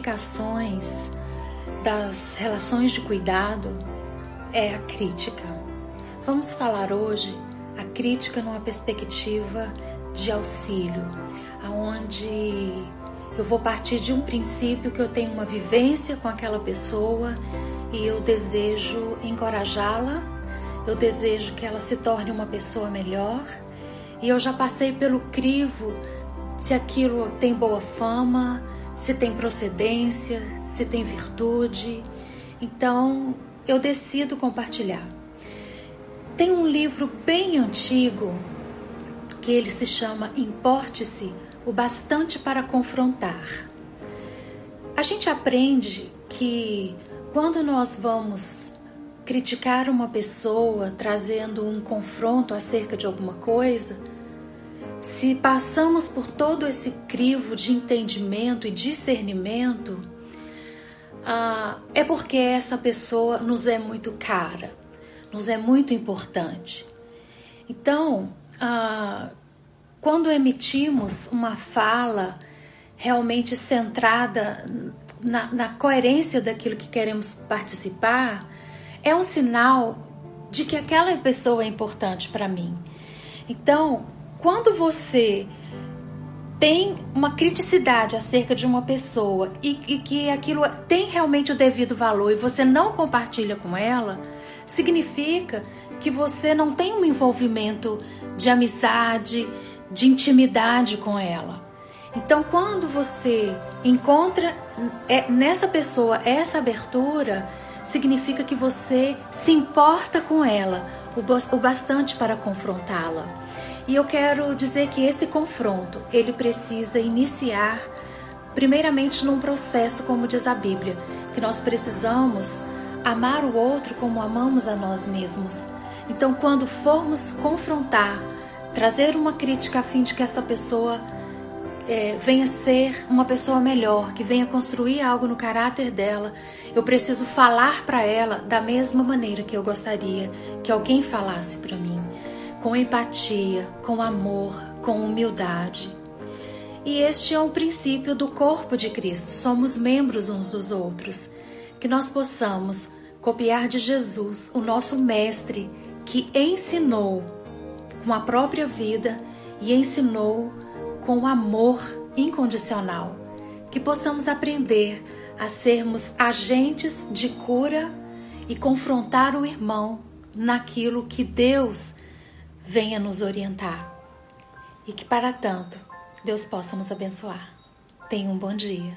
relações, das relações de cuidado, é a crítica. Vamos falar hoje a crítica numa perspectiva de auxílio, aonde eu vou partir de um princípio que eu tenho uma vivência com aquela pessoa e eu desejo encorajá-la, eu desejo que ela se torne uma pessoa melhor. E eu já passei pelo crivo se aquilo tem boa fama, se tem procedência, se tem virtude. Então eu decido compartilhar. Tem um livro bem antigo que ele se chama Importe-se o bastante para confrontar. A gente aprende que quando nós vamos criticar uma pessoa trazendo um confronto acerca de alguma coisa, se passamos por todo esse crivo de entendimento e discernimento, ah, é porque essa pessoa nos é muito cara, nos é muito importante. Então, ah, quando emitimos uma fala realmente centrada na, na coerência daquilo que queremos participar, é um sinal de que aquela pessoa é importante para mim. Então, quando você tem uma criticidade acerca de uma pessoa e, e, que aquilo tem realmente o devido valor e você não compartilha com ela, significa que você não tem um envolvimento de amizade, de intimidade com ela. Então, quando você encontra é, nessa pessoa essa abertura, significa que você se importa com ela o bastante para confrontá-la. E eu quero dizer que esse confronto, ele precisa iniciar primeiramente num processo, como diz a Bíblia, que nós precisamos amar o outro como amamos a nós mesmos. Então, quando formos confrontar, trazer uma crítica a fim de que essa pessoa é, venha ser uma pessoa melhor, que venha construir algo no caráter dela, eu preciso falar para ela da mesma maneira que eu gostaria que alguém falasse para mim com empatia, com amor, com humildade. E este é um princípio do corpo de Cristo. Somos membros uns dos outros. Que nós possamos copiar de Jesus, o nosso Mestre, que ensinou com a própria vida e ensinou com amor incondicional. Que possamos aprender a sermos agentes de cura e confrontar o irmão naquilo que Deus venha nos orientar. E que para tanto Deus possa nos abençoar. Tenha um bom dia.